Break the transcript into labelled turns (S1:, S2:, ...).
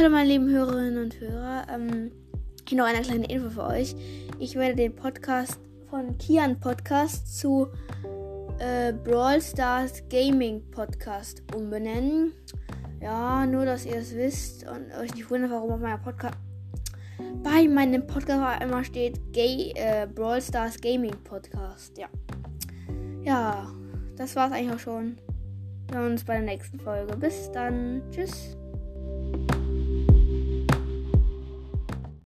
S1: Hallo meine lieben Hörerinnen und Hörer. Ähm, hier noch eine kleine Info für euch. Ich werde den Podcast von Kian Podcast zu äh, Brawl Stars Gaming Podcast umbenennen. Ja, nur dass ihr es wisst und euch nicht wundert, warum auf meiner Podcast bei meinem Podcast immer steht Gay, äh, Brawl Stars Gaming Podcast. Ja. Ja, das war's eigentlich auch schon. Wir sehen uns bei der nächsten Folge. Bis dann. Tschüss.